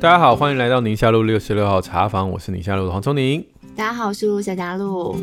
大家好，欢迎来到宁夏路六十六号茶坊，我是宁夏路的黄聪宁。大家好，我是陆小佳璐。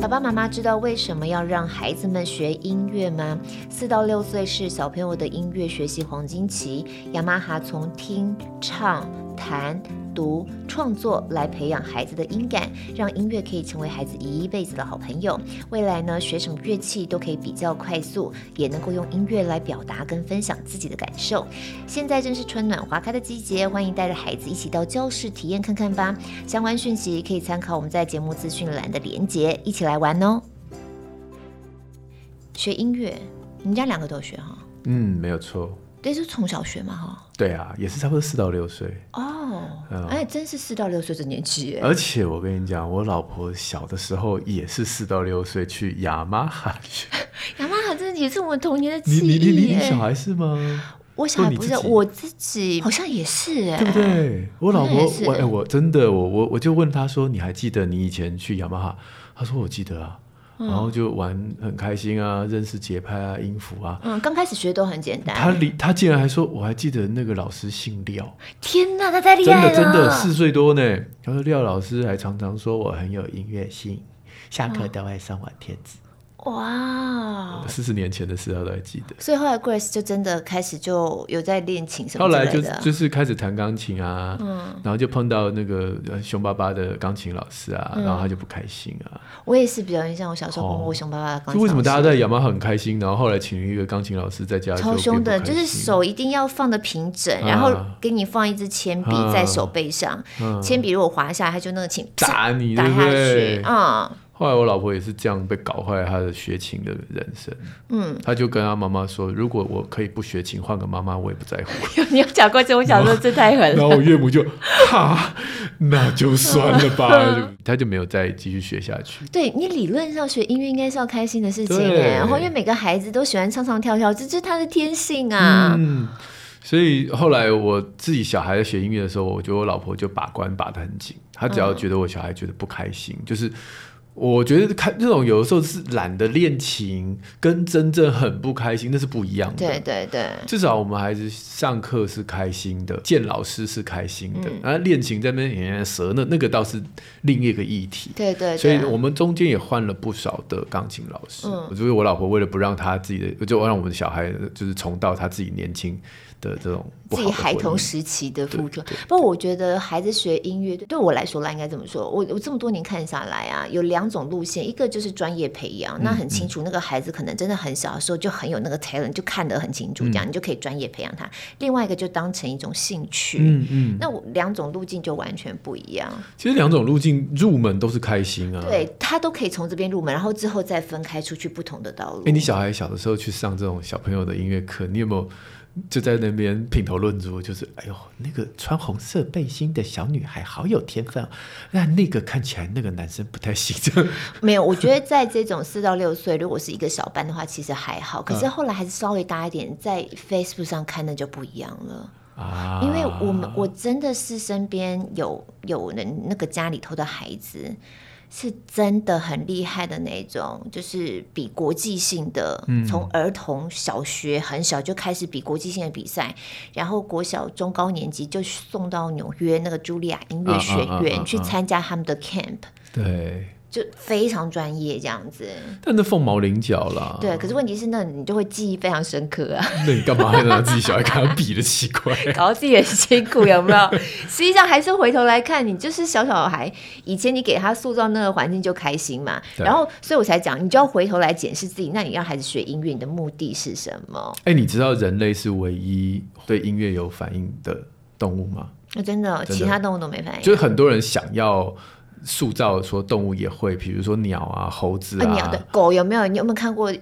爸爸妈妈知道为什么要让孩子们学音乐吗？四到六岁是小朋友的音乐学习黄金期，雅马哈从听、唱、弹。读创作来培养孩子的音感，让音乐可以成为孩子一辈子的好朋友。未来呢，学什么乐器都可以比较快速，也能够用音乐来表达跟分享自己的感受。现在正是春暖花开的季节，欢迎带着孩子一起到教室体验看看吧。相关讯息可以参考我们在节目资讯栏的连结，一起来玩哦。学音乐，你们家两个都学哈？嗯，没有错。对，是从小学嘛哈？对啊，也是差不多四到六岁哦。哎，真是四到六岁的年纪。而且我跟你讲，我老婆小的时候也是四到六岁去雅马哈学。雅马哈真的也是我们童年的记忆。你你你你小孩是吗？我小孩不是，我自己好像也是哎，对不对？我老婆我哎，我真的我我我就问她说，你还记得你以前去雅马哈？她说我记得啊。然后就玩很开心啊，认识节拍啊，音符啊。嗯，刚开始学都很简单。他离他竟然还说，我还记得那个老师姓廖。天哪，他太厉害了！真的真的四岁多呢。他说廖老师还常常说我很有音乐性，下课都会送我贴纸。哇，四十年前的事他都还记得。所以后来 Grace 就真的开始就有在练琴什么的。后来就就是开始弹钢琴啊，嗯，然后就碰到那个凶巴巴的钢琴老师啊，然后他就不开心啊。我也是比较印象，我小时候碰过凶巴巴的钢琴老师。为什么大家在雅马哈很开心，然后后来请一个钢琴老师在家超凶的，就是手一定要放的平整，然后给你放一支铅笔在手背上，铅笔如果滑下来，他就那个琴打你，打下去，嗯。后来我老婆也是这样被搞坏她的学琴的人生。嗯，她就跟她妈妈说：“如果我可以不学琴，换个妈妈，我也不在乎。”你有讲过这种小时候这太狠了。然后我岳母就哈，那就算了吧，她就没有再继续学下去。对，你理论上学音乐应该是要开心的事情，然后因为每个孩子都喜欢唱唱跳跳，这是他的天性啊。嗯，所以后来我自己小孩在学音乐的时候，我觉得我老婆就把关把得很紧，她只要觉得我小孩觉得不开心，嗯、就是。我觉得看这种有的时候是懒得练琴，跟真正很不开心那是不一样的。对对对，至少我们还是上课是开心的，见老师是开心的，然后练琴在那边蛇那那个倒是另一个议题。对，对对，所以我们中间也换了不少的钢琴老师。嗯，我觉得我老婆为了不让她自己的，就让我们的小孩就是重蹈她自己年轻的这种自己孩童时期的付出，不过我觉得孩子学音乐对我来说啦，应该怎么说，我我这么多年看下来啊，有两种路线，一个就是专业培养，那很清楚，那个孩子可能真的很小的时候就很有那个 talent，就看得很清楚，这样你就可以专业培养他。另外一个就当成一种兴趣，嗯嗯，那我两种路径就完全不一样。其实两种路径入门都是开心啊，对他都可以从这边入门，然后之后再分开出去不同的道路。哎，你小孩小的时候去上这种小朋友的音乐课，你有没有？就在那边品头论足，就是哎呦，那个穿红色背心的小女孩好有天分，那那个看起来那个男生不太行。没有，我觉得在这种四到六岁，如果是一个小班的话，其实还好。可是后来还是稍微大一点，在 Facebook 上看那就不一样了啊。因为我们我真的是身边有有人那个家里头的孩子。是真的很厉害的那种，就是比国际性的，从儿童小学很小就开始比国际性的比赛，然后国小中高年级就送到纽约那个茱莉亚音乐学院去参加他们的 camp。对。就非常专业这样子，但那凤毛麟角啦。对，可是问题是，那你就会记忆非常深刻啊。那你干嘛还拿自己小孩跟他比的奇怪？搞到自己很辛苦，有没有？实际上还是回头来看，你就是小小孩，以前你给他塑造那个环境就开心嘛。然后，所以我才讲，你就要回头来检视自己。那你让孩子学音乐，你的目的是什么？哎、欸，你知道人类是唯一对音乐有反应的动物吗？那真的，其他动物都没反应。就是很多人想要。塑造说动物也会，比如说鸟啊、猴子啊。鸟的狗有没有？你有没有看过？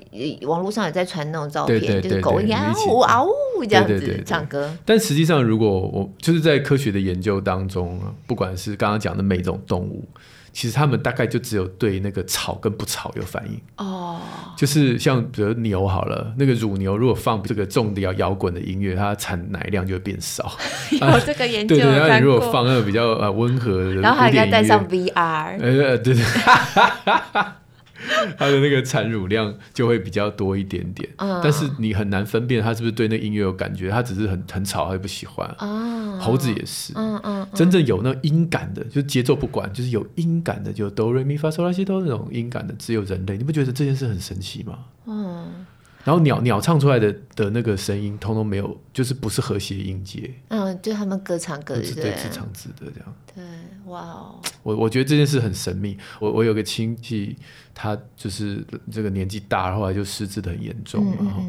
网络上有在传那种照片，就是狗嗷呜嗷呜呜这样子唱歌。但实际上，如果我就是在科学的研究当中，不管是刚刚讲的每种动物。其实他们大概就只有对那个吵跟不吵有反应。哦，就是像比如牛好了，那个乳牛如果放这个重的摇摇滚的音乐，它产奶量就会变少。有这个研究，对 对，然后你如果放那个比较呃温和的，然后还要带上 VR，呃对对。它的那个产乳量就会比较多一点点，嗯、但是你很难分辨它是不是对那音乐有感觉，它只是很很吵，它也不喜欢。哦、猴子也是，嗯嗯嗯、真正有那音感的，就节奏不管，就是有音感的，就哆瑞咪发嗦拉西哆那种音感的，只有人类。你不觉得这件事很神奇吗？嗯然后鸟鸟唱出来的的那个声音，通通没有，就是不是和谐音阶。嗯，就他们各唱各的，对，自唱自的这样。对，哇哦！我我觉得这件事很神秘。我我有个亲戚，他就是这个年纪大，后来就失智的很严重，嗯嗯嗯，然后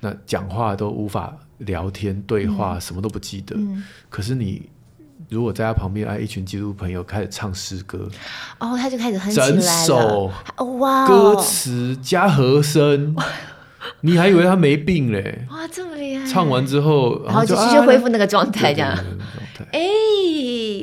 那讲话都无法聊天对话，嗯、什么都不记得。嗯、可是你如果在他旁边，哎，一群基督徒朋友开始唱诗歌，哦，他就开始哼起来了。整首哇，歌词加和声。你还以为他没病嘞？哇，这么厉害！唱完之后，然后就继续恢复那个状态，这样。哎，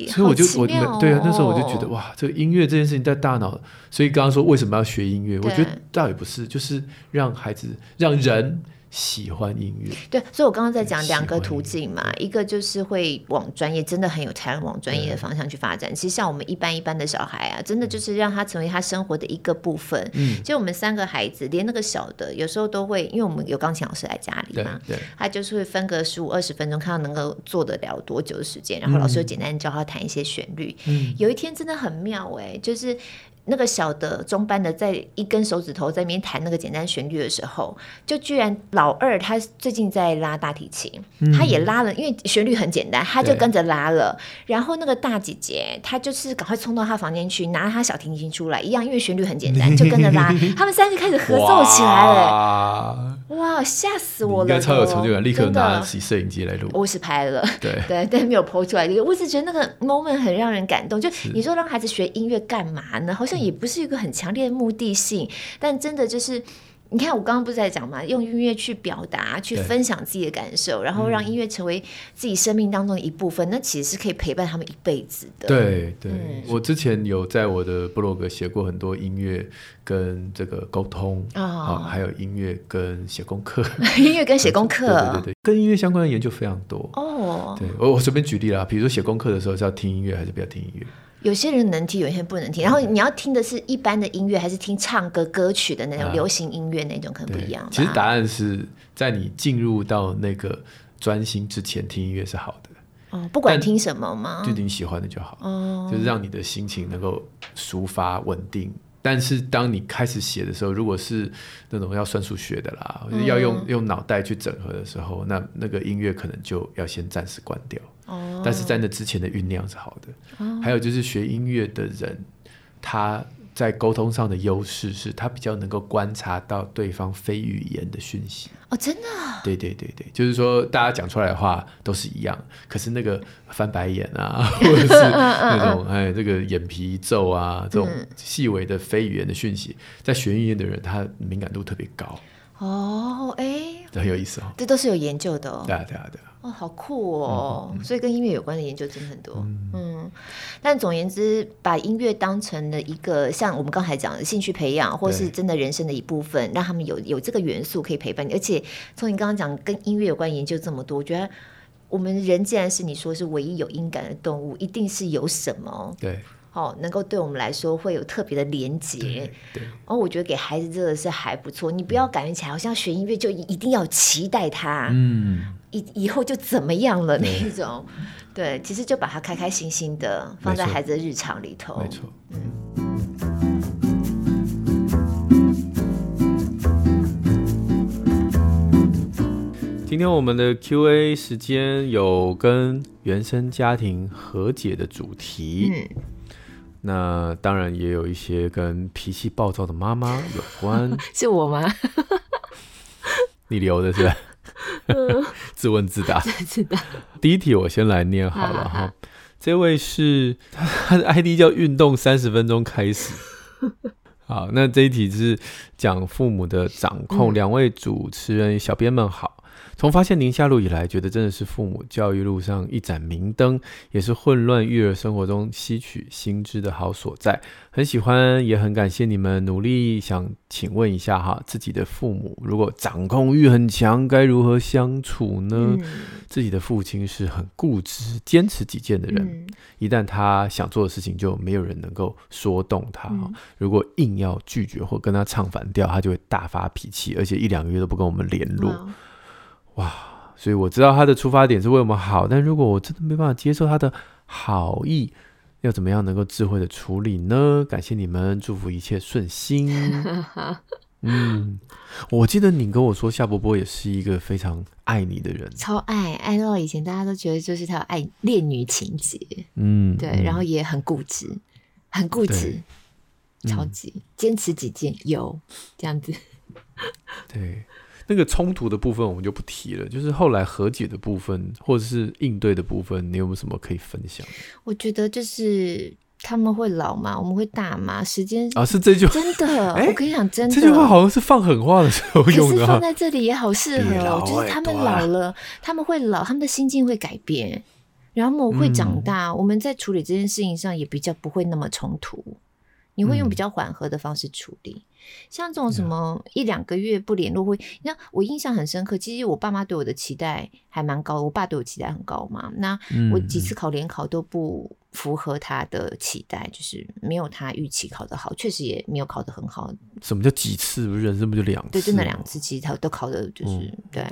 所以我就我对啊，那时候我就觉得哇，这个音乐这件事情在大脑。所以刚刚说为什么要学音乐？我觉得倒也不是，就是让孩子让人。喜欢音乐，对，所以我刚刚在讲两个途径嘛，一个就是会往专业，真的很有才能往专业的方向去发展。其实像我们一般一般的小孩啊，真的就是让他成为他生活的一个部分。嗯，就我们三个孩子，连那个小的，有时候都会，因为我们有钢琴老师来家里嘛，对，他就是会分个十五二十分钟，看他能够做得了多久的时间，然后老师就简单教他弹一些旋律。嗯，有一天真的很妙哎，就是。那个小的中班的在一根手指头在那边弹那个简单旋律的时候，就居然老二他最近在拉大提琴，嗯、他也拉了，因为旋律很简单，他就跟着拉了。然后那个大姐姐她就是赶快冲到他房间去拿他小提琴出来，一样因为旋律很简单就跟着拉，他们三个开始合奏起来了。哇，吓死我了！应该超有成就感，立刻拿起摄影机来录。我是拍了，对 对，但没有 po 出来。我只觉得那个 moment 很让人感动。就你说让孩子学音乐干嘛呢？好像也不是一个很强烈的目的性，但真的就是。你看，我刚刚不是在讲嘛？用音乐去表达、去分享自己的感受，然后让音乐成为自己生命当中的一部分，嗯、那其实是可以陪伴他们一辈子的。对对，嗯、我之前有在我的部落格写过很多音乐跟这个沟通啊、还有音乐跟写功课，音乐跟写功 课，对对对，跟音乐相关的研究非常多哦。对，我我随便举例啦，比如说写功课的时候是要听音乐还是不要听音乐？有些人能听，有些人不能听。然后你要听的是一般的音乐，还是听唱歌歌曲的那种流行音乐那种，可能不一样。其实答案是在你进入到那个专心之前听音乐是好的。哦，不管听什么吗？就你喜欢的就好。哦，就是让你的心情能够抒发稳定。但是当你开始写的时候，如果是那种要算数学的啦，嗯、要用用脑袋去整合的时候，那那个音乐可能就要先暂时关掉。哦，但是在那之前的酝酿是好的。哦、还有就是学音乐的人，他。在沟通上的优势是，他比较能够观察到对方非语言的讯息。哦，真的？对对对对，就是说大家讲出来的话都是一样，可是那个翻白眼啊，或者是那种哎，这个眼皮一皱啊，这种细微的非语言的讯息，在学音乐的人，他敏感度特别高。哦，哎，这很有意思哦。这都是有研究的哦。对啊，对啊，对啊。哦，好酷哦！嗯嗯、所以跟音乐有关的研究真的很多。嗯，嗯，但总言之，把音乐当成了一个像我们刚才讲的兴趣培养，或是真的人生的一部分，让他们有有这个元素可以陪伴你。而且从你刚刚讲跟音乐有关研究这么多，我觉得我们人既然是你说是唯一有音感的动物，一定是有什么。对。哦，能够对我们来说会有特别的连结，对，哦，我觉得给孩子真的是还不错。你不要感觉起来好像学音乐就一定要期待他，嗯，以以后就怎么样了那一种，对，其实就把它开开心心的放在孩子的日常里头，没错，嗯。今天我们的 Q&A 时间有跟原生家庭和解的主题，嗯。那当然也有一些跟脾气暴躁的妈妈有关，是我吗？你留的是吧？自问自答。自答。第一题我先来念好了哈。这位是他的 ID 叫运动三十分钟开始。好，那这一题是讲父母的掌控。两位主持人小编们好，从发现宁夏路以来，觉得真的是父母教育路上一盏明灯，也是混乱育儿生活中吸取新知的好所在。很喜欢，也很感谢你们努力。想请问一下哈，自己的父母如果掌控欲很强，该如何相处呢？嗯、自己的父亲是很固执、坚持己见的人，嗯、一旦他想做的事情，就没有人能够说动他。嗯、如果硬要拒绝或跟他唱反调，他就会大发脾气，而且一两个月都不跟我们联络。嗯哇，所以我知道他的出发点是为我们好，但如果我真的没办法接受他的好意，要怎么样能够智慧的处理呢？感谢你们，祝福一切顺心。嗯，我记得你跟我说夏伯伯也是一个非常爱你的人，超爱，爱到以前大家都觉得就是他有爱恋女情节。嗯，对，嗯、然后也很固执，很固执，超级坚、嗯、持己见，有这样子。对。那个冲突的部分我们就不提了，就是后来和解的部分或者是应对的部分，你有没有什么可以分享？我觉得就是他们会老嘛，我们会大嘛，时间啊是这句话？真的，欸、我跟你讲真的，这句话好像是放狠话的时候用的，放在这里也好适合，就是他们老了，他们会老，他们的心境会改变，然后我们会长大，嗯、我们在处理这件事情上也比较不会那么冲突，你会用比较缓和的方式处理。嗯像这种什么一两个月不联络会，那我印象很深刻。其实我爸妈对我的期待还蛮高，我爸对我期待很高嘛。那我几次考联考都不符合他的期待，就是没有他预期考得好，确实也没有考得很好。什么叫几次？不是人生不就两次？对，真的两次，其实他都考的就是、嗯、对。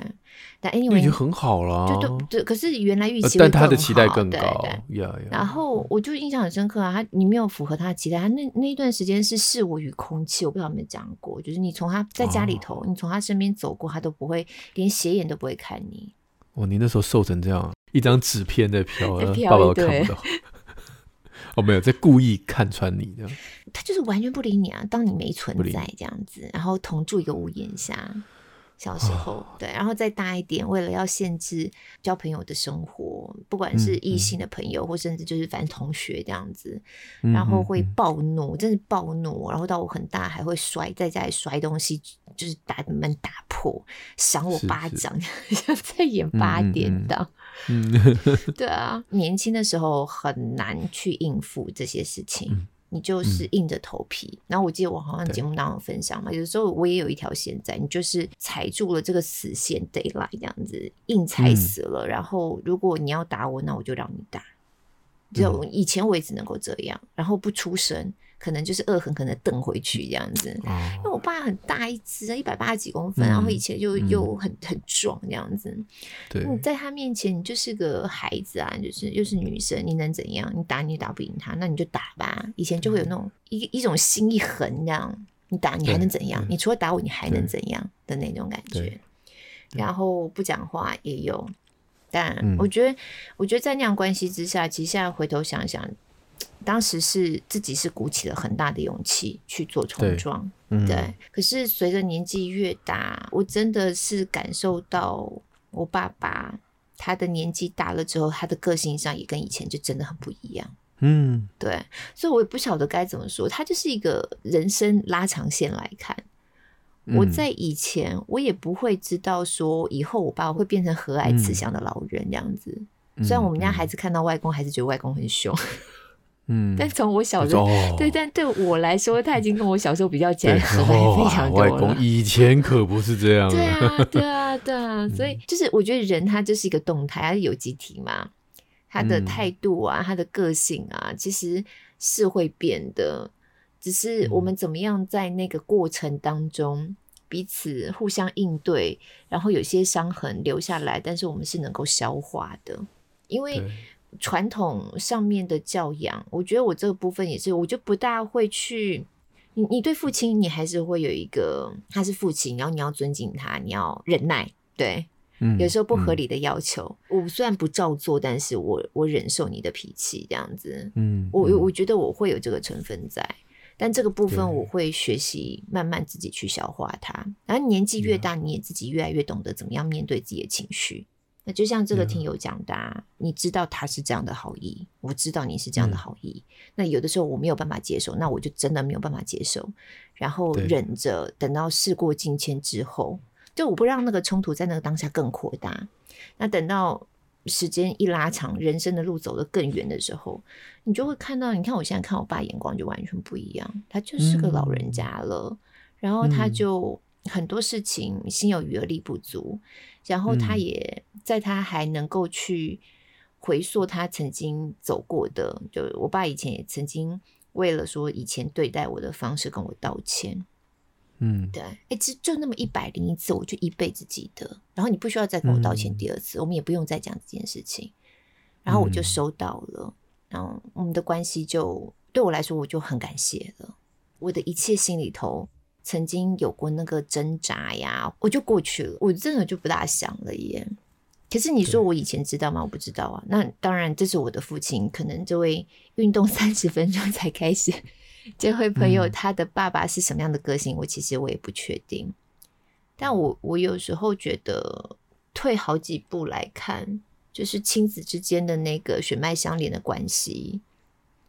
但 anyway 已经很好了，对对对。可是原来预期，但他的期待更高。对对 yeah, yeah. 然后我就印象很深刻啊，他你没有符合他的期待，他那那一段时间是视我与空气，我不知道有没有讲过，就是你从他在家里头，哦、你从他身边走过，他都不会连斜眼都不会看你。哦，你那时候瘦成这样，一张纸片在飘爸爸都看不到。哦，没有在故意看穿你这样，他就是完全不理你啊，当你没存在这样子，然后同住一个屋檐下。小时候，哦、对，然后再大一点，为了要限制交朋友的生活，不管是异性的朋友，嗯、或甚至就是反正同学这样子，嗯、然后会暴怒，嗯、真是暴怒，然后到我很大还会摔，在家里摔东西，就是把门打破，赏我巴掌，像 在演八点档。嗯，对啊，年轻的时候很难去应付这些事情。嗯你就是硬着头皮，嗯、然后我记得我好像节目当中分享嘛，有的时候我也有一条线在，你就是踩住了这个死线得来这样子，硬踩死了。嗯、然后如果你要打我，那我就让你打。就以前我也只能够这样，然后不出声。可能就是恶狠狠的瞪回去这样子，因为我爸很大一只，一百八十几公分，然后以前就又很很壮这样子。对，你在他面前，你就是个孩子啊，就是又是女生，你能怎样？你打你打不赢他，那你就打吧。以前就会有那种一一种心一横这样，你打你还能怎样？你除了打我，你还能怎样的那种感觉？然后不讲话也有，但我觉得，我觉得在那样关系之下，其实现在回头想想。当时是自己是鼓起了很大的勇气去做冲撞，对，可是随着年纪越大，我真的是感受到我爸爸他的年纪大了之后，他的个性上也跟以前就真的很不一样。嗯，对。所以我也不晓得该怎么说，他就是一个人生拉长线来看，嗯、我在以前我也不会知道说以后我爸会变成和蔼慈祥的老人这样子。嗯、虽然我们家孩子看到外公还是觉得外公很凶。嗯，但从我小时候，哦、对，但对我来说，他已经跟我小时候比较起来，和蔼非常多了。外公以前可不是这样。对啊，对啊，对啊，所以就是我觉得人他就是一个动态，他是有机体嘛，他的态度啊，他的个性啊，其实是会变的。只是我们怎么样在那个过程当中彼此互相应对，然后有些伤痕留下来，但是我们是能够消化的，因为。传统上面的教养，我觉得我这个部分也是，我就不大会去。你你对父亲，你还是会有一个，他是父亲，然后你要尊敬他，你要忍耐，对，嗯，有时候不合理的要求，嗯、我虽然不照做，但是我我忍受你的脾气这样子，嗯，我我觉得我会有这个成分在，但这个部分我会学习慢慢自己去消化它，然后年纪越大，你也自己越来越懂得怎么样面对自己的情绪。那就像这个听友讲的，你知道他是这样的好意，我知道你是这样的好意。嗯、那有的时候我没有办法接受，那我就真的没有办法接受，然后忍着，等到事过境迁之后，就我不让那个冲突在那个当下更扩大。那等到时间一拉长，人生的路走得更远的时候，你就会看到，你看我现在看我爸眼光就完全不一样，他就是个老人家了，嗯、然后他就很多事情心有余而力不足，然后他也在他还能够去回溯他曾经走过的，就我爸以前也曾经为了说以前对待我的方式跟我道歉。嗯，对，哎，就就那么一百零一次，我就一辈子记得。然后你不需要再跟我道歉第二次，嗯、我们也不用再讲这件事情。然后我就收到了，嗯、然后我们的关系就对我来说，我就很感谢了。我的一切心里头曾经有过那个挣扎呀，我就过去了，我真的就不大想了耶。可是你说我以前知道吗？我不知道啊。那当然，这是我的父亲，可能这位运动三十分钟才开始。这位朋友他的爸爸是什么样的个性？嗯、我其实我也不确定。但我我有时候觉得退好几步来看，就是亲子之间的那个血脉相连的关系，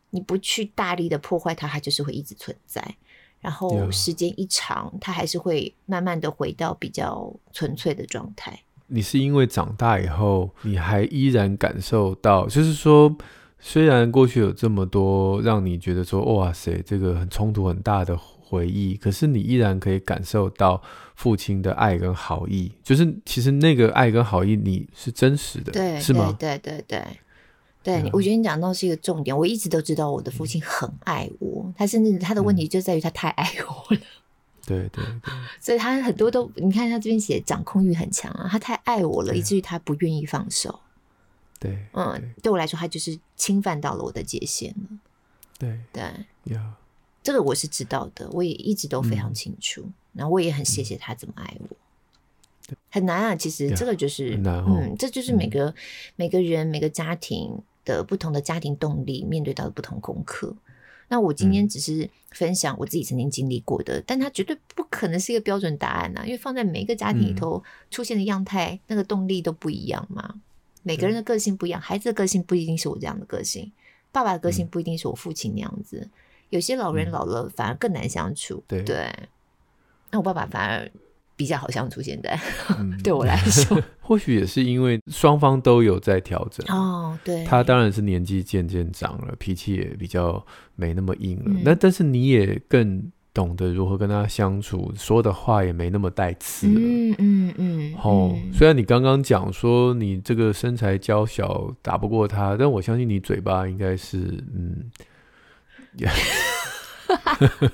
你不去大力的破坏它，它就是会一直存在。然后时间一长，它还是会慢慢的回到比较纯粹的状态。你是因为长大以后，你还依然感受到，就是说。虽然过去有这么多让你觉得说哇塞，这个很冲突很大的回忆，可是你依然可以感受到父亲的爱跟好意，就是其实那个爱跟好意你是真实的，对，是吗？对对对对，对，我觉得你讲到是一个重点。我一直都知道我的父亲很爱我，嗯、他甚至他的问题就在于他太爱我了。对对对，所以他很多都你看他这边写掌控欲很强啊，他太爱我了，以至于他不愿意放手。对，嗯，对我来说，他就是侵犯到了我的界限了。对对，这个我是知道的，我也一直都非常清楚。嗯、然后我也很谢谢他这么爱我。很难啊，其实这个就是，嗯，这就是每个、嗯、每个人每个家庭的不同的家庭动力面对到的不同功课。那我今天只是分享我自己曾经经历过的，嗯、但它绝对不可能是一个标准答案呐、啊，因为放在每一个家庭里头出现的样态，嗯、那个动力都不一样嘛。每个人的个性不一样，孩子的个性不一定是我这样的个性，爸爸的个性不一定是我父亲那样子。嗯、有些老人老了反而更难相处，对，对。那我爸爸反而比较好相处。现在、嗯、对我来说，或许也是因为双方都有在调整哦。对，他当然是年纪渐渐长了，脾气也比较没那么硬了。那、嗯、但是你也更。懂得如何跟他相处，说的话也没那么带刺了。嗯嗯嗯。哦，虽然你刚刚讲说你这个身材娇小打不过他，但我相信你嘴巴应该是嗯。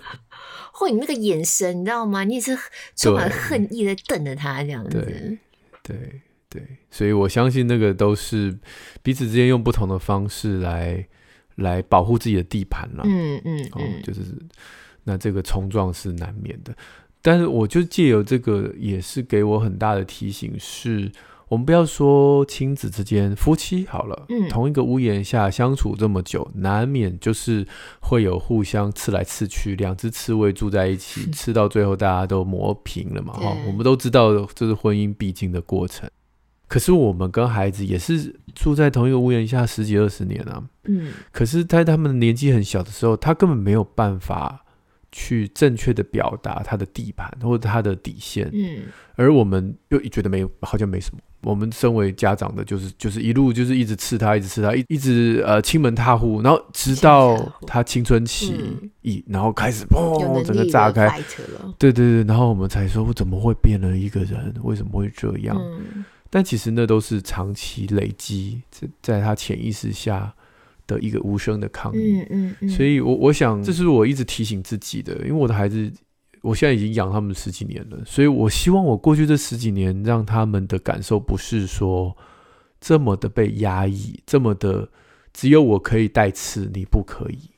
或你那个眼神，你知道吗？你也是充满恨意的瞪着他这样子。对对对，所以我相信那个都是彼此之间用不同的方式来来保护自己的地盘了。嗯嗯嗯，哦，就是。那这个冲撞是难免的，但是我就借由这个，也是给我很大的提醒是，是我们不要说亲子之间，夫妻好了，嗯，同一个屋檐下相处这么久，难免就是会有互相刺来刺去，两只刺猬住在一起，刺到最后大家都磨平了嘛，哈，我们都知道这是婚姻必经的过程。可是我们跟孩子也是住在同一个屋檐下十几二十年啊，嗯，可是在他们年纪很小的时候，他根本没有办法。去正确的表达他的地盘或者他的底线，嗯，而我们又觉得没有，好像没什么。我们身为家长的，就是就是一路就是一直刺他，一直刺他，一一直呃亲门踏户，然后直到他青春期一，嗯、然后开始砰，整个炸开，对对对，然后我们才说，我怎么会变了一个人？为什么会这样？嗯、但其实那都是长期累积在在他潜意识下。的一个无声的抗议，嗯嗯嗯、所以我我想，这是我一直提醒自己的，因为我的孩子，我现在已经养他们十几年了，所以我希望我过去这十几年让他们的感受不是说这么的被压抑，这么的只有我可以带刺，你不可以。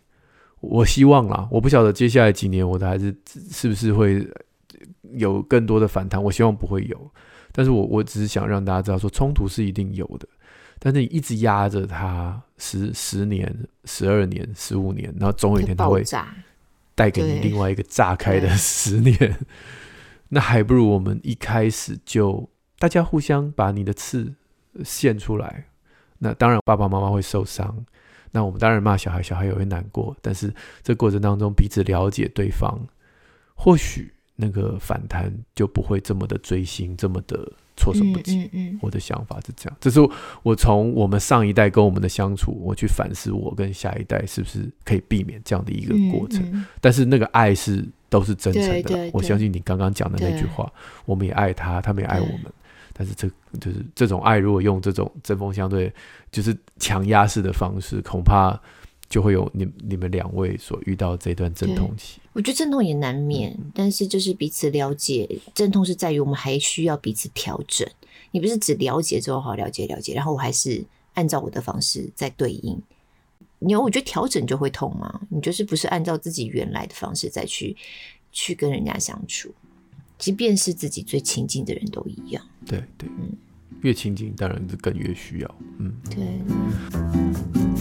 我希望啦，我不晓得接下来几年我的孩子是不是会有更多的反弹，我希望不会有，但是我我只是想让大家知道，说冲突是一定有的。但是你一直压着他十十年、十二年、十五年，然后总有一天他会带给你另外一个炸开的思念。那还不如我们一开始就大家互相把你的刺献出来。那当然爸爸妈妈会受伤，那我们当然骂小孩，小孩也会难过。但是这过程当中彼此了解对方，或许那个反弹就不会这么的锥心，这么的措手不及。嗯嗯嗯、我的想法是这样，这是我从我们上一代跟我们的相处，我去反思我跟下一代是不是可以避免这样的一个过程。但是那个爱是都是真诚的，我相信你刚刚讲的那句话，我们也爱他，他们也爱我们。但是这就是这种爱，如果用这种针锋相对，就是强压式的方式，恐怕。就会有你你们两位所遇到这段阵痛期，我觉得阵痛也难免，嗯、但是就是彼此了解，阵痛是在于我们还需要彼此调整。你不是只了解之后好了解了解，然后我还是按照我的方式在对应。你有我觉得调整就会痛吗？你就是不是按照自己原来的方式再去去跟人家相处，即便是自己最亲近的人都一样。对对，嗯，越亲近当然是更越需要，嗯，对。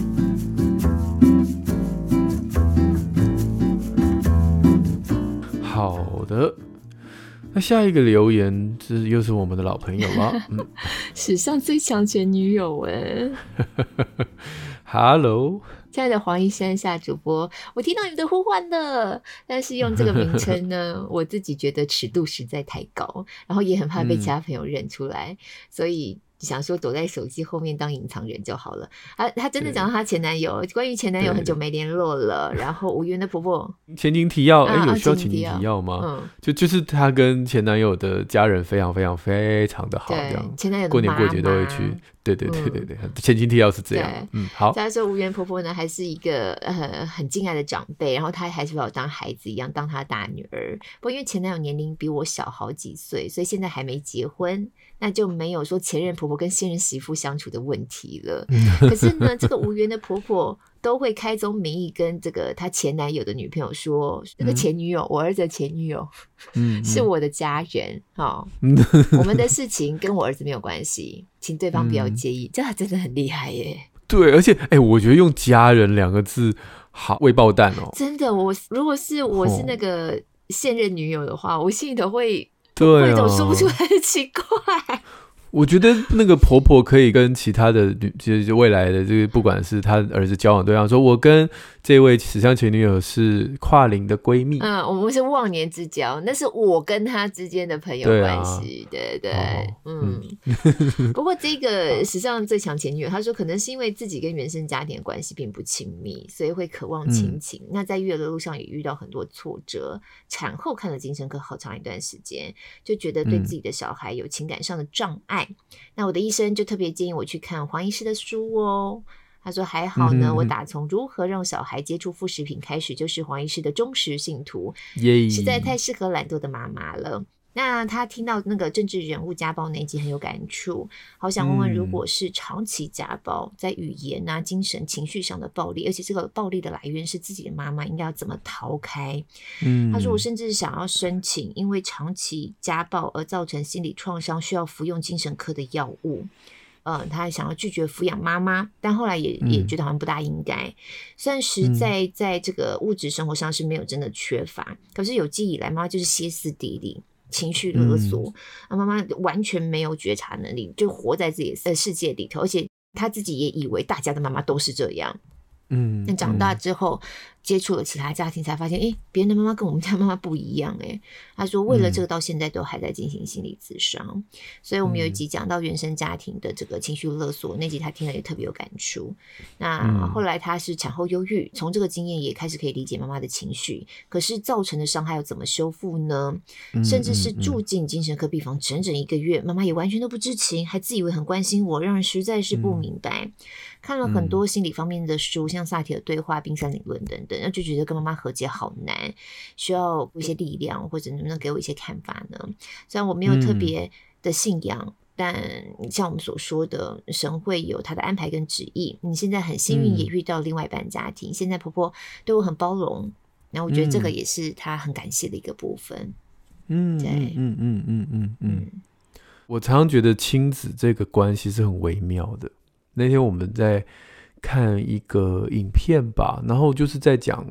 好的，那下一个留言这又是我们的老朋友了，嗯，史上最强前女友哎，Hello，亲爱的黄医生下主播，我听到你的呼唤了，但是用这个名称呢，我自己觉得尺度实在太高，然后也很怕被其他朋友认出来，嗯、所以。想说躲在手机后面当隐藏人就好了啊！她真的讲到她前男友，关于前男友很久没联络了，然后无缘的婆婆。前情提要，哎、欸，有需要前情提要吗？嗯，就就是她跟前男友的家人非常非常非常的好，这样。前男友过年过节都会去。对对对对对，嗯、前情提要是这样。嗯，好。他说无缘婆婆呢，还是一个呃很敬爱的长辈，然后她还是把我当孩子一样，当她大女儿。不过因为前男友年龄比我小好几岁，所以现在还没结婚。那就没有说前任婆婆跟现任媳妇相处的问题了。可是呢，这个无缘的婆婆都会开宗明义跟这个她前男友的女朋友说：“那个前女友，我儿子的前女友，嗯，是我的家人，哈，我们的事情跟我儿子没有关系，请对方不要介意。”这还真的很厉害耶。对，而且哎，我觉得用“家人”两个字好未爆弹哦。真的，我如果是我是那个现任女友的话，我心里头会。对啊，总说不出来的 奇怪。我觉得那个婆婆可以跟其他的女，就是未来的这个，不管是她儿子交往对象，说我跟这位史上前女友是跨龄的闺蜜。嗯，我们是忘年之交，那是我跟她之间的朋友关系。对，啊、对嗯。不过这个史上最强前女友，她说可能是因为自己跟原生家庭的关系并不亲密，所以会渴望亲情。嗯、那在育儿的路上也遇到很多挫折，产后看了精神科好长一段时间，就觉得对自己的小孩有情感上的障碍。那我的医生就特别建议我去看黄医师的书哦。他说还好呢，嗯、我打从如何让小孩接触副食品开始，就是黄医师的忠实信徒，耶实在太适合懒惰的妈妈了。那他听到那个政治人物家暴那一集很有感触，好想问问，如果是长期家暴，在语言啊、精神、情绪上的暴力，而且这个暴力的来源是自己的妈妈，应该要怎么逃开？嗯，他说我甚至想要申请，因为长期家暴而造成心理创伤，需要服用精神科的药物。嗯、呃，他想要拒绝抚养妈妈，但后来也也觉得好像不大应该。虽然实在在这个物质生活上是没有真的缺乏，可是有记忆以来，妈妈就是歇斯底里。情绪勒索，啊，妈妈完全没有觉察能力，就活在自己的世界里头，而且她自己也以为大家的妈妈都是这样。嗯，那长大之后。嗯接触了其他家庭，才发现，哎，别人的妈妈跟我们家妈妈不一样。哎，他说，为了这个，到现在都还在进行心理咨商。嗯、所以，我们有一集讲到原生家庭的这个情绪勒索，嗯、那集他听了也特别有感触。那后来他是产后忧郁，从这个经验也开始可以理解妈妈的情绪。可是造成的伤害要怎么修复呢？嗯、甚至是住进精神科病房整整一个月，妈妈也完全都不知情，还自以为很关心我，让人实在是不明白。嗯、看了很多心理方面的书，像萨提尔对话、冰山理论等等。然后就觉得跟妈妈和解好难，需要一些力量，或者能不能给我一些看法呢？虽然我没有特别的信仰，嗯、但像我们所说的，神会有他的安排跟旨意。你现在很幸运，也遇到另外一半家庭，嗯、现在婆婆对我很包容，然后我觉得这个也是她很感谢的一个部分。嗯，对，嗯嗯嗯嗯嗯嗯。我常常觉得亲子这个关系是很微妙的。那天我们在。看一个影片吧，然后就是在讲，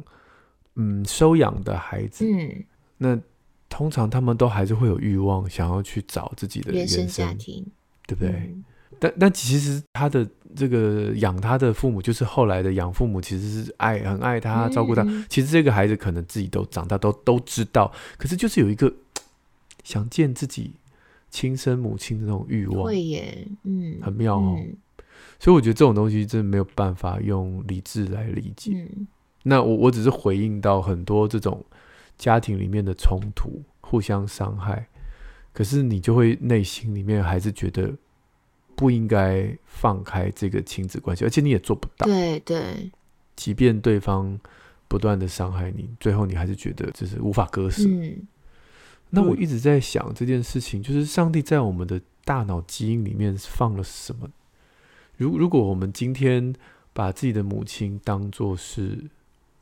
嗯，收养的孩子，嗯，那通常他们都还是会有欲望，想要去找自己的原生，家庭，对不对？但但其实他的这个养他的父母，就是后来的养父母，其实是爱很爱他，照顾他。嗯、其实这个孩子可能自己都长大都都知道，可是就是有一个想见自己亲生母亲的那种欲望。会耶，嗯，很妙哦。嗯、所以我觉得这种东西真的没有办法用理智来理解。嗯、那我我只是回应到很多这种家庭里面的冲突，互相伤害。可是你就会内心里面还是觉得不应该放开这个亲子关系，而且你也做不到。对对，即便对方不断的伤害你，最后你还是觉得就是无法割舍。嗯，那我一直在想这件事情，就是上帝在我们的大脑基因里面放了什么？如如果我们今天把自己的母亲当做是。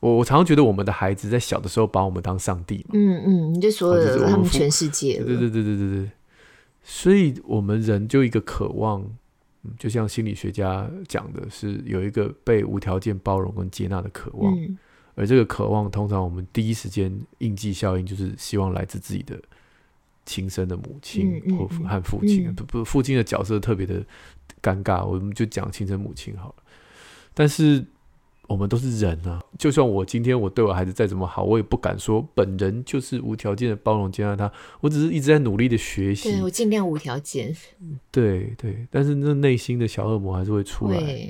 我我常常觉得我们的孩子在小的时候把我们当上帝嘛，嗯嗯，你就说了他们全世界，对对对对对对，所以我们人就一个渴望，就像心理学家讲的是有一个被无条件包容跟接纳的渴望，嗯、而这个渴望通常我们第一时间应激效应就是希望来自自己的亲生的母亲或和父亲，不不、嗯。嗯，父亲的角色特别的尴尬，我们就讲亲生母亲好了，但是。我们都是人啊，就算我今天我对我孩子再怎么好，我也不敢说本人就是无条件的包容接纳他。我只是一直在努力的学习，对，我尽量无条件。对对，但是那内心的小恶魔还是会出来。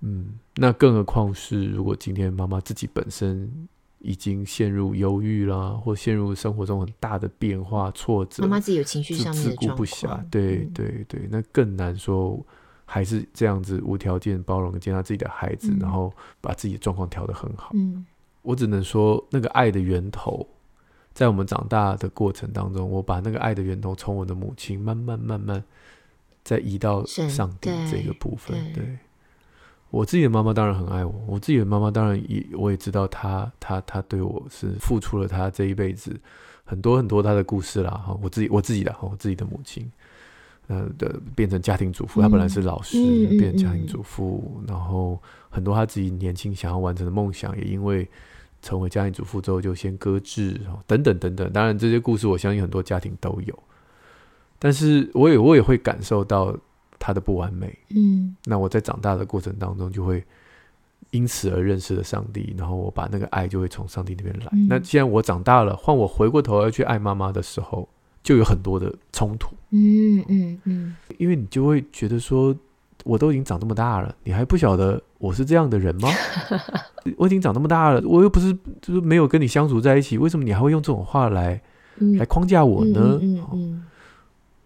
嗯，那更何况是如果今天妈妈自己本身已经陷入忧郁啦，或陷入生活中很大的变化挫折，妈妈自己有情绪上面的状况，自顾不暇。对对对，那更难说。还是这样子无条件包容接纳自己的孩子，嗯、然后把自己的状况调得很好。嗯，我只能说，那个爱的源头，在我们长大的过程当中，我把那个爱的源头从我的母亲慢慢慢慢再移到上帝这个部分。对，对我自己的妈妈当然很爱我，我自己的妈妈当然也我也知道她她她对我是付出了她这一辈子很多很多她的故事啦。哈，我自己我自己的我自己的母亲。呃的变成家庭主妇，她本来是老师，嗯、变成家庭主妇，嗯嗯嗯、然后很多她自己年轻想要完成的梦想，也因为成为家庭主妇之后就先搁置，等等等等。当然这些故事我相信很多家庭都有，但是我也我也会感受到她的不完美。嗯，那我在长大的过程当中就会因此而认识了上帝，然后我把那个爱就会从上帝那边来。嗯、那既然我长大了，换我回过头要去爱妈妈的时候。就有很多的冲突，嗯嗯嗯，因为你就会觉得说，我都已经长这么大了，你还不晓得我是这样的人吗？我已经长这么大了，我又不是就是没有跟你相处在一起，为什么你还会用这种话来、嗯、来框架我呢？嗯，嗯，嗯，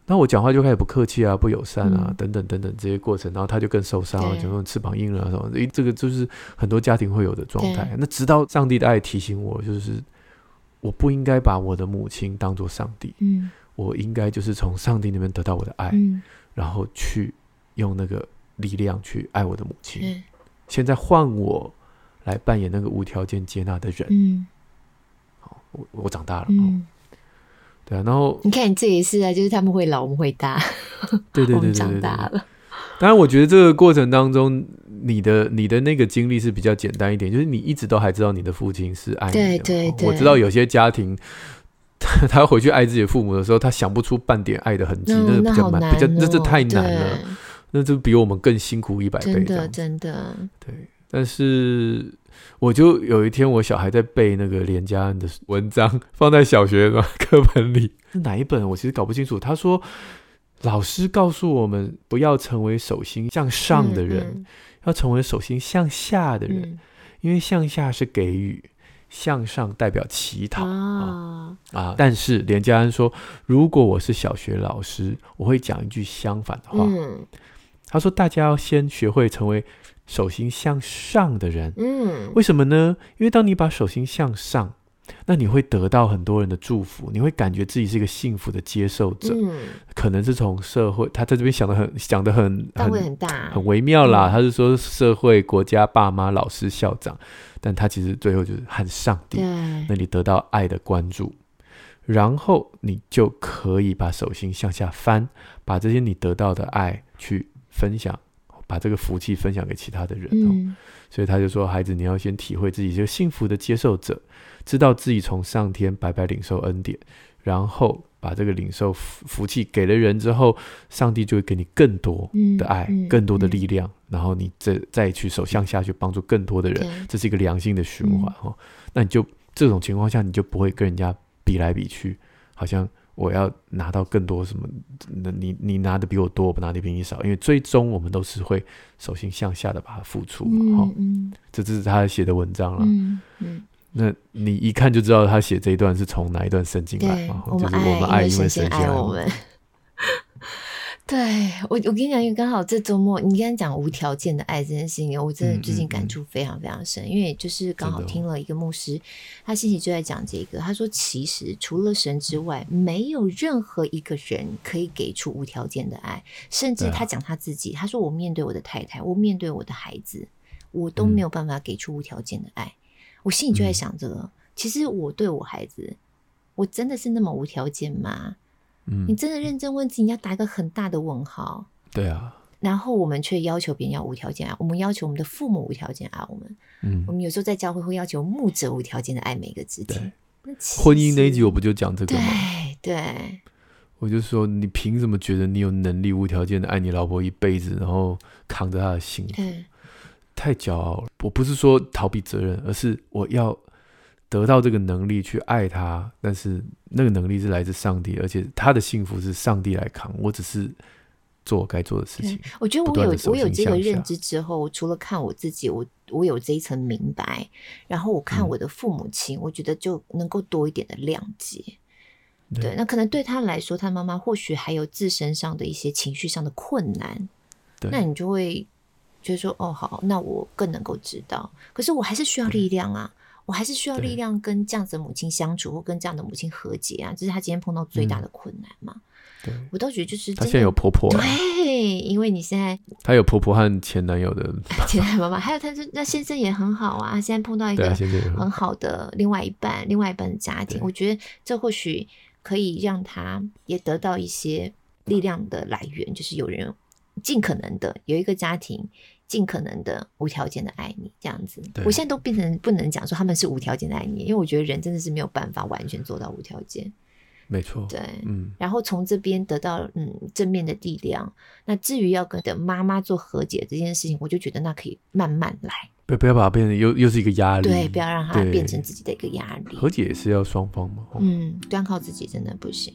然后我讲话就开始不客气啊，不友善啊，嗯、等等等等这些过程，然后他就更受伤了，就说翅膀硬了什么？诶，这个就是很多家庭会有的状态。那直到上帝的爱提醒我，就是。我不应该把我的母亲当做上帝，嗯，我应该就是从上帝那边得到我的爱，嗯，然后去用那个力量去爱我的母亲。嗯，现在换我来扮演那个无条件接纳的人，嗯，好，我我长大了，嗯，对啊，然后你看你这也是啊，就是他们会老，我们会大，对对 对对对，对，长大了。当然，我觉得这个过程当中，你的你的那个经历是比较简单一点，就是你一直都还知道你的父亲是爱你的。对对对，我知道有些家庭，他回去爱自己的父母的时候，他想不出半点爱的痕迹，那比较难，比较那这太难了，那就比我们更辛苦一百倍。真的真的。对，但是我就有一天，我小孩在背那个连家恩的文章，放在小学的课本里，是哪一本？我其实搞不清楚。他说。老师告诉我们，不要成为手心向上的人，嗯嗯、要成为手心向下的人，嗯、因为向下是给予，向上代表乞讨啊，啊！但是连家恩说，如果我是小学老师，我会讲一句相反的话。嗯、他说，大家要先学会成为手心向上的人。嗯，为什么呢？因为当你把手心向上。那你会得到很多人的祝福，你会感觉自己是一个幸福的接受者，嗯、可能是从社会，他在这边想的很想的很很很大很微妙啦。嗯、他是说社会、国家、爸妈、老师、校长，但他其实最后就是和上帝那你得到爱的关注，然后你就可以把手心向下翻，把这些你得到的爱去分享，把这个福气分享给其他的人。嗯、所以他就说，孩子，你要先体会自己是个幸福的接受者。知道自己从上天白白领受恩典，然后把这个领受福福气给了人之后，上帝就会给你更多的爱，嗯嗯、更多的力量，嗯、然后你再再去手向下去帮助更多的人，这是一个良性的循环哦。那你就这种情况下，你就不会跟人家比来比去，好像。我要拿到更多什么？那你你拿的比我多，我拿的比你少，因为最终我们都是会手心向下的把它付出嘛。嗯嗯，这这是他写的文章了。嗯嗯，那你一看就知道他写这一段是从哪一段圣经来嘛？就是我们爱，因为神爱我们。对我，我跟你讲，因为刚好这周末，你刚刚讲无条件的爱这件事情，我真的最近感触非常非常深。嗯嗯嗯，因为就是刚好听了一个牧师，他信息就在讲这个，他说其实除了神之外，没有任何一个人可以给出无条件的爱，甚至他讲他自己，他说我面对我的太太，我面对我的孩子，我都没有办法给出无条件的爱。嗯、我心里就在想着、这个，其实我对我孩子，我真的是那么无条件吗？嗯，你真的认真问自己，你要打一个很大的问号。对啊，然后我们却要求别人要无条件爱，我们要求我们的父母无条件爱我们。嗯，我们有时候在教会会要求牧者无条件的爱每一个肢体。婚姻那一集我不就讲这个吗？对对，我就说你凭什么觉得你有能力无条件的爱你老婆一辈子，然后扛着她的幸福？太骄傲了。我不是说逃避责任，而是我要。得到这个能力去爱他，但是那个能力是来自上帝，而且他的幸福是上帝来扛，我只是做我该做的事情。我觉得我有我有这个认知之后，除了看我自己，我我有这一层明白，然后我看我的父母亲，嗯、我觉得就能够多一点的谅解。对，对，那可能对他来说，他妈妈或许还有自身上的一些情绪上的困难，那你就会觉得说，哦，好，那我更能够知道，可是我还是需要力量啊。我还是需要力量跟这样子的母亲相处，或跟这样的母亲和解啊，这是她今天碰到最大的困难嘛。对，我倒觉得就是她现在有婆婆，对，因为你现在 她有婆婆和前男友的 前男友妈妈，还有他那先生也很好啊，现在碰到一个很好的另外一半，另外一半的家庭，我觉得这或许可以让她也得到一些力量的来源，就是有人尽可能的有一个家庭。尽可能的无条件的爱你，这样子。我现在都变成不能讲说他们是无条件的爱你，因为我觉得人真的是没有办法完全做到无条件。没错，对，嗯。然后从这边得到嗯正面的力量。那至于要跟的妈妈做和解这件事情，我就觉得那可以慢慢来，不不要把它变成又又是一个压力，对，不要让它变成自己的一个压力。和解也是要双方嘛，嗯，单靠自己真的不行。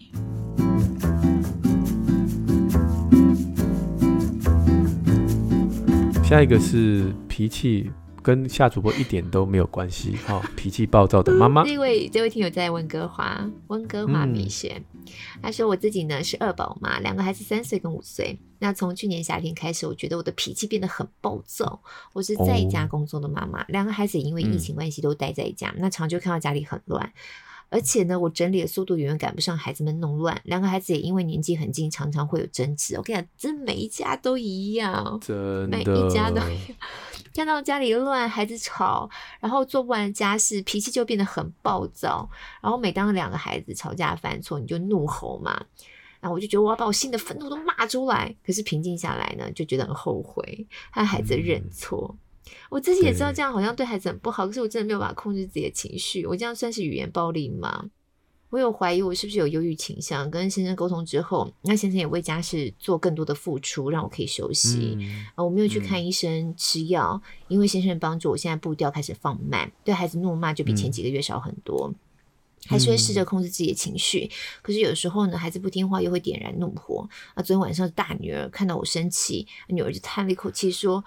下一个是脾气跟夏主播一点都没有关系，哈、哦，脾气暴躁的妈妈。这位这位听友在温哥华，温哥华米雪，嗯、他说我自己呢是二宝妈，两个孩子三岁跟五岁。那从去年夏天开始，我觉得我的脾气变得很暴躁。我是在家工作的妈妈，两、哦、个孩子因为疫情关系都待在家，嗯、那常就看到家里很乱。而且呢，我整理的速度远远赶不上孩子们弄乱。两个孩子也因为年纪很近，常常会有争执。我跟你讲，这每一家都一样，真的每一家都 一样。看到家里乱，孩子吵，然后做不完家事，脾气就变得很暴躁。然后每当两个孩子吵架犯错，你就怒吼嘛。然后我就觉得我要把我心的愤怒都骂出来。可是平静下来呢，就觉得很后悔，害孩子认错。嗯我自己也知道这样好像对孩子很不好，可是我真的没有办法控制自己的情绪。我这样算是语言暴力吗？我有怀疑我是不是有忧郁倾向。跟先生沟通之后，那先生也为家事做更多的付出，让我可以休息。嗯、啊，我没有去看医生、嗯、吃药，因为先生帮助，我现在步调开始放慢，对孩子怒骂就比前几个月少很多。嗯、还是会试着控制自己的情绪，可是有时候呢，孩子不听话又会点燃怒火。啊，昨天晚上大女儿看到我生气，女儿就叹了一口气说。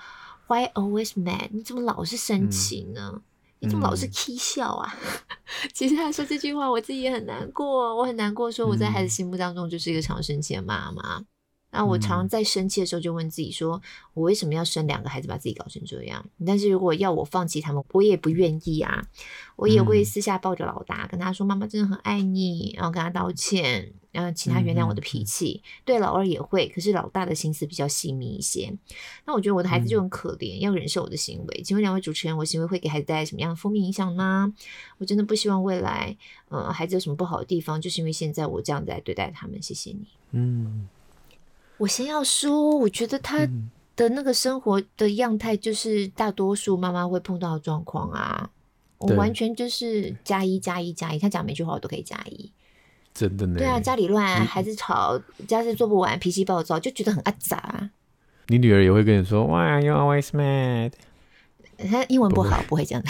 Why always mad？你怎么老是生气呢？嗯、你怎么老是气笑啊？嗯、其实他说这句话，我自己也很难过，我很难过，说我在孩子心目当中就是一个常生气的妈妈。那我常常在生气的时候就问自己说：我为什么要生两个孩子，把自己搞成这样？但是如果要我放弃他们，我也不愿意啊。我也会私下抱着老大，跟他说：“妈妈真的很爱你。”然后跟他道歉，然后请他原谅我的脾气。对老二也会，可是老大的心思比较细腻一些。那我觉得我的孩子就很可怜，要忍受我的行为。请问两位主持人，我行为会给孩子带来什么样的负面影响吗？我真的不希望未来，呃，孩子有什么不好的地方，就是因为现在我这样在对待他们。谢谢你。嗯。我先要说，我觉得他的那个生活的样态，就是大多数妈妈会碰到的状况啊。我完全就是加一加一加一，他讲每句话我都可以加一。真的呢。对啊，家里乱，孩子吵，家事做不完，脾气暴躁，就觉得很阿杂。你女儿也会跟你说，Why are you always mad？她英文不好，不会，不会这样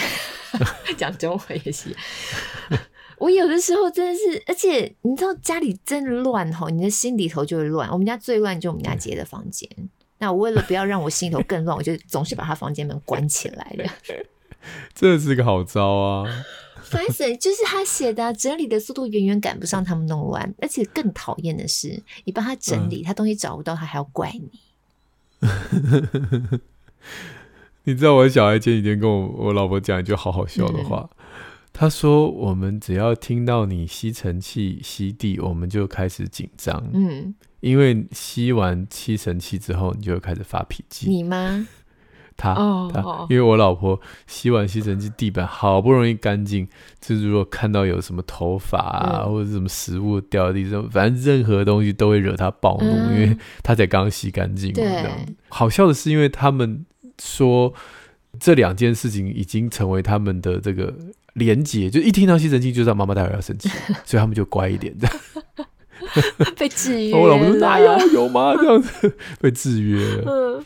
讲中文也行。我有的时候真的是，而且你知道家里真的乱吼，你的心里头就会乱。我们家最乱就我们家姐的房间。那我为了不要让我心里头更乱，我就总是把她房间门关起来了。这是个好招啊！烦死，就是他写的、啊、整理的速度远远赶不上他们弄完，而且更讨厌的是，你帮他整理，嗯、他东西找不到，他还要怪你。你知道我小孩前几天跟我我老婆讲一句好好笑的话。嗯他说：“我们只要听到你吸尘器吸地，我们就开始紧张。嗯，因为吸完吸尘器之后，你就会开始发脾气。你吗？他，他，因为我老婆洗碗吸尘器，地板好不容易干净，就是如果看到有什么头发啊，或者什么食物掉在地上，反正任何东西都会惹他暴怒，因为他才刚洗干净。对，好笑的是，因为他们说这两件事情已经成为他们的这个。”连结就一听到吸尘器就知道妈妈待会要生气，所以他们就乖一点这样。被制约。我老婆说哪有有吗？这样子被制约了，嗯、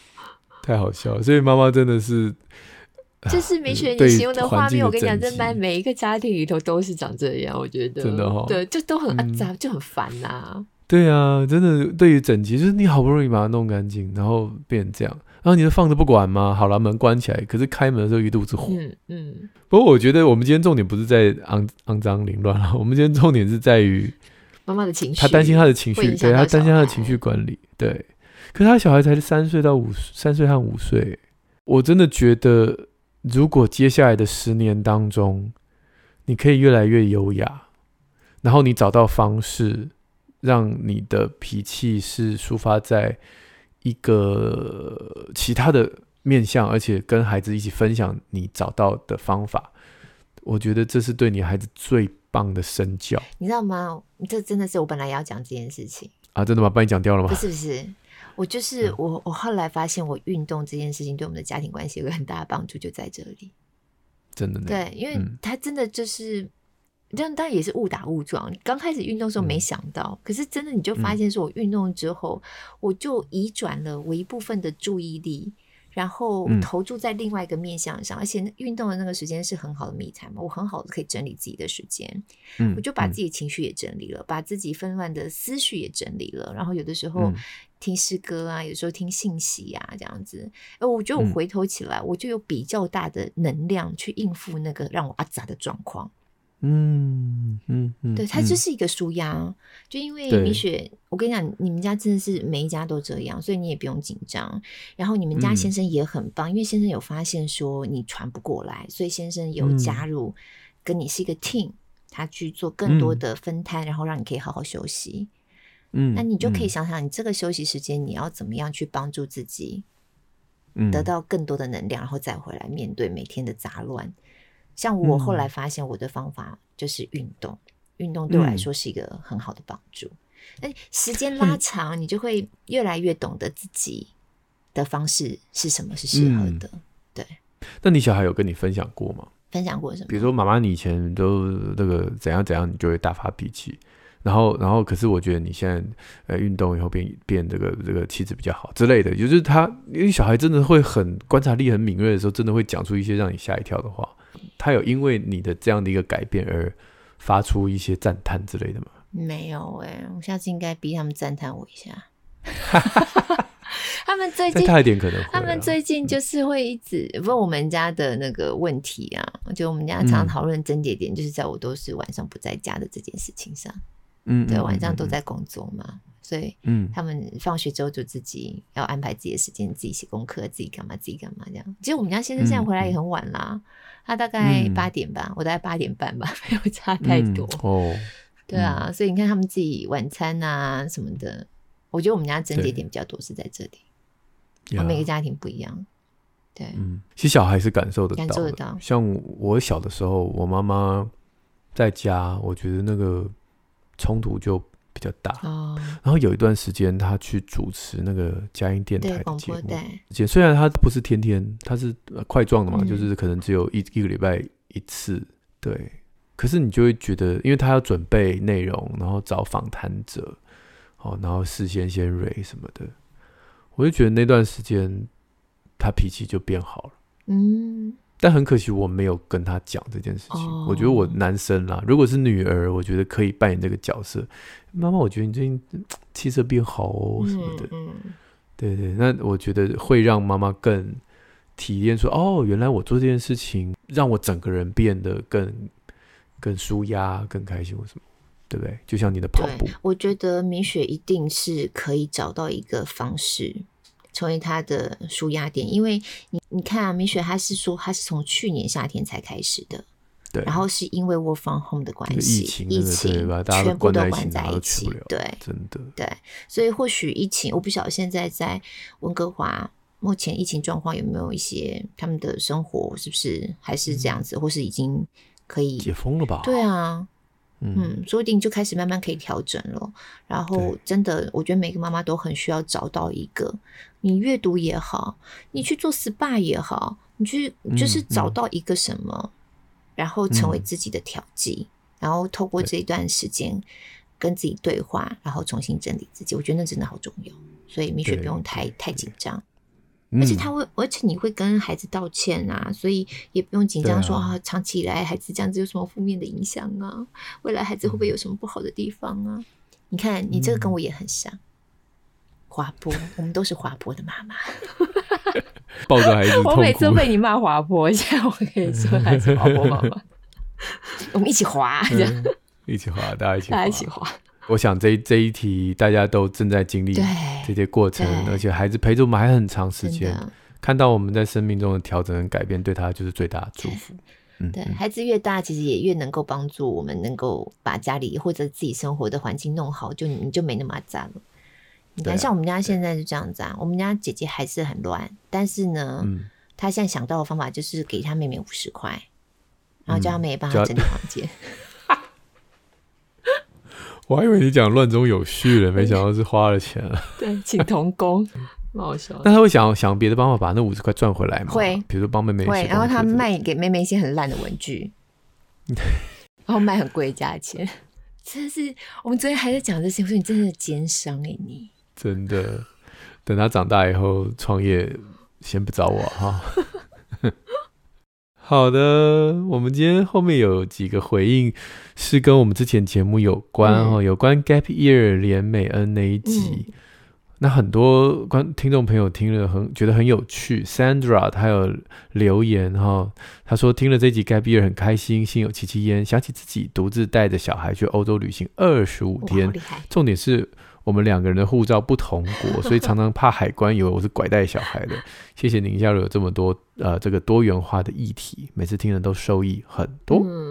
太好笑了。所以妈妈真的是，就是米雪你形容的画面，我跟你讲，这班每一个家庭里头都是长这样，我觉得真的哈、哦，对，就都很肮脏、就很烦呐、啊。对啊，真的对于整洁，就是你好不容易把它弄干净，然后变成这样。然后你就放着不管吗？好了，门关起来。可是开门的时候一肚子火。嗯嗯。嗯，不过我觉得我们今天重点不是在肮肮脏凌乱了，我们今天重点是在于妈妈的情绪。她担心她的情绪，对，她担心她的情绪管理。对。可是他小孩才三岁到五三岁和五岁，我真的觉得，如果接下来的十年当中，你可以越来越优雅，然后你找到方式，让你的脾气是抒发在。一个其他的面向，而且跟孩子一起分享你找到的方法，我觉得这是对你孩子最棒的身教。你知道吗？这真的是我本来要讲这件事情啊！真的吗？帮你讲掉了吗？不是不是，我就是我。我后来发现，我运动这件事情对我们的家庭关系有个很大的帮助，就在这里。真的呢？对，因为他真的就是。这样当然也是误打误撞。刚开始运动的时候没想到，嗯、可是真的你就发现，说我运动之后，嗯、我就移转了我一部分的注意力，然后投注在另外一个面向上。嗯、而且运动的那个时间是很好的 me time 嘛，我很好的可以整理自己的时间。嗯，我就把自己情绪也整理了，嗯、把自己纷乱的思绪也整理了。然后有的时候听诗歌啊，有时候听信息啊，这样子。哎，我觉得我回头起来，我就有比较大的能量去应付那个让我阿杂的状况。嗯嗯嗯，对，它就是一个舒压，嗯、就因为米雪，我跟你讲，你们家真的是每一家都这样，所以你也不用紧张。然后你们家先生也很棒，嗯、因为先生有发现说你喘不过来，所以先生有加入，跟你是一个 team，、嗯、他去做更多的分摊，嗯、然后让你可以好好休息。嗯，那你就可以想想，你这个休息时间你要怎么样去帮助自己，得到更多的能量，然后再回来面对每天的杂乱。像我后来发现，我的方法就是运动，运、嗯、动对我来说是一个很好的帮助。那、嗯、时间拉长，你就会越来越懂得自己的方式是什么是适合的。嗯、对，那你小孩有跟你分享过吗？分享过什么？比如说，妈妈，你以前都那个怎样怎样，你就会大发脾气。然后，然后，可是我觉得你现在呃运动以后变变这个这个气质比较好之类的，就是他因为小孩真的会很观察力很敏锐的时候，真的会讲出一些让你吓一跳的话。他有因为你的这样的一个改变而发出一些赞叹之类的吗？没有哎、欸，我下次应该逼他们赞叹我一下。他们最近大一点可能、啊，他们最近就是会一直问我们家的那个问题啊，就我们家常常讨论症结点，就是在我都是晚上不在家的这件事情上。嗯，对，晚上都在工作嘛，嗯、所以嗯，他们放学之后就自己要安排自己的时间，自己写功课，自己干嘛，自己干嘛这样。其实我们家先生现在回来也很晚啦。他大概八点吧，嗯、我大概八点半吧，没有差太多。嗯、哦，对啊，嗯、所以你看他们自己晚餐啊什么的，我觉得我们家症结点比较多是在这里。对每个家庭不一样，对，嗯，其实小孩是感受得到，感受得到。像我小的时候，我妈妈在家，我觉得那个冲突就。比较大，哦、然后有一段时间他去主持那个佳音电台的节目，对，虽然他不是天天，他是块状的嘛，嗯、就是可能只有一一个礼拜一次，对。可是你就会觉得，因为他要准备内容，然后找访谈者，哦，然后事先先蕊什么的，我就觉得那段时间他脾气就变好了。嗯，但很可惜我没有跟他讲这件事情。哦、我觉得我男生啦，如果是女儿，我觉得可以扮演这个角色。妈妈，我觉得你最近气色变好哦，什么的。嗯，嗯对对，那我觉得会让妈妈更体验说，哦，原来我做这件事情让我整个人变得更更舒压、更开心，或什么，对不对？就像你的跑步，我觉得米雪一定是可以找到一个方式。成为他的舒压点，因为你你看啊，米雪他是说他是从去年夏天才开始的，对，然后是因为 work from home 的关系，疫情，疫情全部都关在一起，对，真的，对，所以或许疫情，我不晓得现在在温哥华目前疫情状况有没有一些他们的生活是不是还是这样子，嗯、或是已经可以解封了吧？对啊。嗯，说不定就开始慢慢可以调整了。然后，真的，我觉得每个妈妈都很需要找到一个，你阅读也好，你去做 SPA 也好，你去就是找到一个什么，然后成为自己的调剂，嗯、然后透过这一段时间跟自己对话，对然后重新整理自己。我觉得那真的好重要，所以米雪不用太太紧张。而且他会，而且你会跟孩子道歉啊，所以也不用紧张说啊，长期以来孩子这样子有什么负面的影响啊？未来孩子会不会有什么不好的地方啊？你看，你这个跟我也很像，滑坡，我们都是滑坡的妈妈，抱着孩子，我每次被你骂滑坡，现在我可以说孩子滑坡妈妈，我们一起滑，一起滑，大家一起，大家一起滑。我想这这一题大家都正在经历这些过程，而且孩子陪着我们还很长时间，看到我们在生命中的调整跟改变，对他就是最大的祝福。嗯，对嗯、孩子越大，其实也越能够帮助我们，能够把家里或者自己生活的环境弄好，就你就没那么杂了。你看，像我们家现在就这样子啊，我们家姐姐还是很乱，但是呢，嗯、她现在想到的方法就是给她妹妹五十块，然后叫她妹妹帮她整理房间。我还以为你讲乱中有序了，没想到是花了钱了。对，请童工，蛮好笑。但他会想想别的办法把那五十块赚回来吗？会，比如说帮妹妹。会，然后他卖给妹妹一些很烂的文具，然后卖很贵的价钱。真的是，我们昨天还在讲这些，我说你真的奸商哎，你真的。等他长大以后创业，先不找我哈。好的，我们今天后面有几个回应是跟我们之前节目有关哦，嗯、有关 Gap Year 连美恩那一集，嗯、那很多观听众朋友听了很觉得很有趣。Sandra 她有留言哈，她说听了这集 Gap Year 很开心，心有戚戚焉，想起自己独自带着小孩去欧洲旅行二十五天，重点是。我们两个人的护照不同国，所以常常怕海关以为我是拐带小孩的。谢谢宁夏璐有这么多呃这个多元化的议题，每次听了都受益很多。嗯。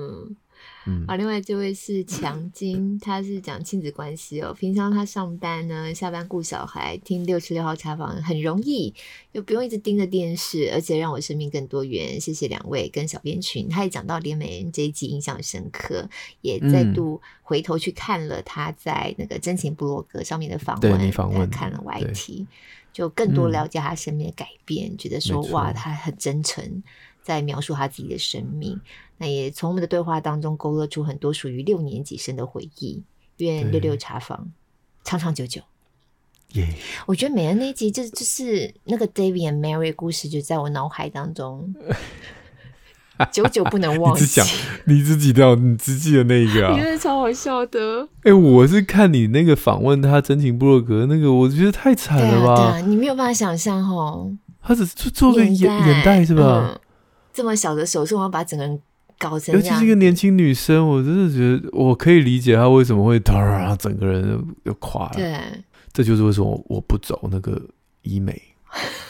嗯，好，另外这位是强金，他是讲亲子关系哦。平常他上班呢，下班顾小孩，听六十六号茶坊很容易，又不用一直盯着电视，而且让我生命更多元。谢谢两位跟小编群，他也讲到连美恩这一集印象深刻，也再度回头去看了他在那个真情部落格上面的访问，对，访问看了 YT，就更多了解他生命的改变，嗯、觉得说哇，他很真诚。在描述他自己的生命，那也从我们的对话当中勾勒出很多属于六年级生的回忆。愿六六茶坊长长久久。耶！我觉得美恩那一集就就是那个 David and Mary 故事，就在我脑海当中，久久不能忘记。你只讲你自己的，你只记得那一个啊？真的超好笑的。哎、欸，我是看你那个访问他真情部落格那个，我觉得太惨了吧？对啊，你没有办法想象哦。他只是做个眼眼袋是吧？嗯这么小的手术，我要把整个人搞成，尤其是一个年轻女生，我真的觉得我可以理解她为什么会突然整个人又垮了。对，这就是为什么我不走那个医美。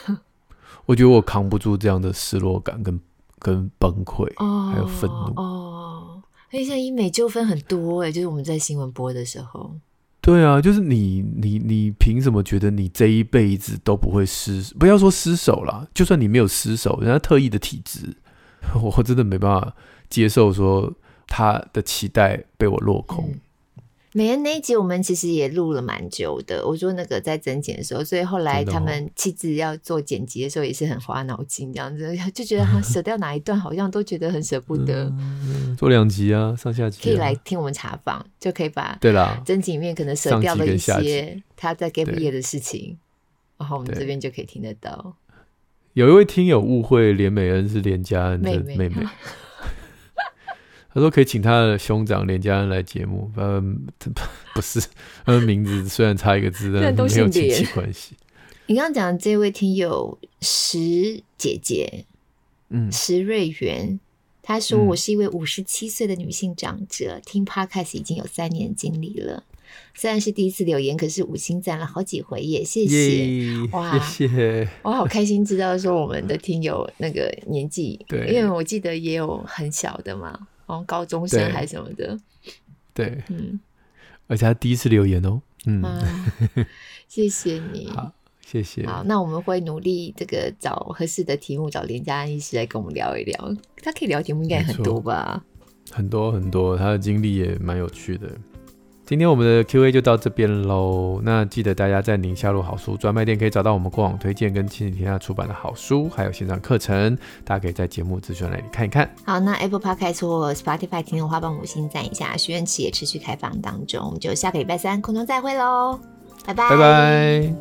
我觉得我扛不住这样的失落感跟跟崩溃，哦、还有愤怒。哦，而且现在医美纠纷很多哎，就是我们在新闻播的时候。对啊，就是你你你凭什么觉得你这一辈子都不会失？不要说失手了，就算你没有失手，人家特意的体质，我真的没办法接受说他的期待被我落空。美恩那一集我们其实也录了蛮久的，我说那个在增减的时候，所以后来他们妻子要做剪辑的时候也是很花脑筋，这样子就觉得 他舍掉哪一段，好像都觉得很舍不得。嗯、做两集啊，上下集、啊、可以来听我们查访，就可以把对啦，增减里面可能舍掉了一些他在 gap year 的事情，然后我们这边就可以听得到。有一位听友误会连美恩是连家恩的妹妹。妹妹 他说可以请他的兄长连家恩来节目，嗯，不是，他的名字虽然差一个字，但没有亲戚关系。你刚刚讲的这位听友石姐姐，嗯，石瑞元，她说我是一位五十七岁的女性长者，嗯、听 Podcast 已经有三年经历了。虽然是第一次留言，可是五星赞了好几回耶，谢谢，哇，谢谢，我好开心知道说我们的听友那个年纪，对，因为我记得也有很小的嘛。哦，高中生还是什么的，对，对嗯，而且他第一次留言哦，嗯，啊、谢谢你，好，谢谢，好，那我们会努力这个找合适的题目，找连家安医师来跟我们聊一聊，他可以聊题目应该很多吧，很多很多，他的经历也蛮有趣的。今天我们的 Q&A 就到这边喽。那记得大家在宁夏路好书专卖店可以找到我们过往推荐跟亲子天下出版的好书，还有线上课程，大家可以在节目资讯那里看一看。好，那 Apple Podcast 或 Spotify 听的话，帮五星赞一下。许愿池也持续开放当中，我们就下个礼拜三空中再会喽，拜拜，拜拜。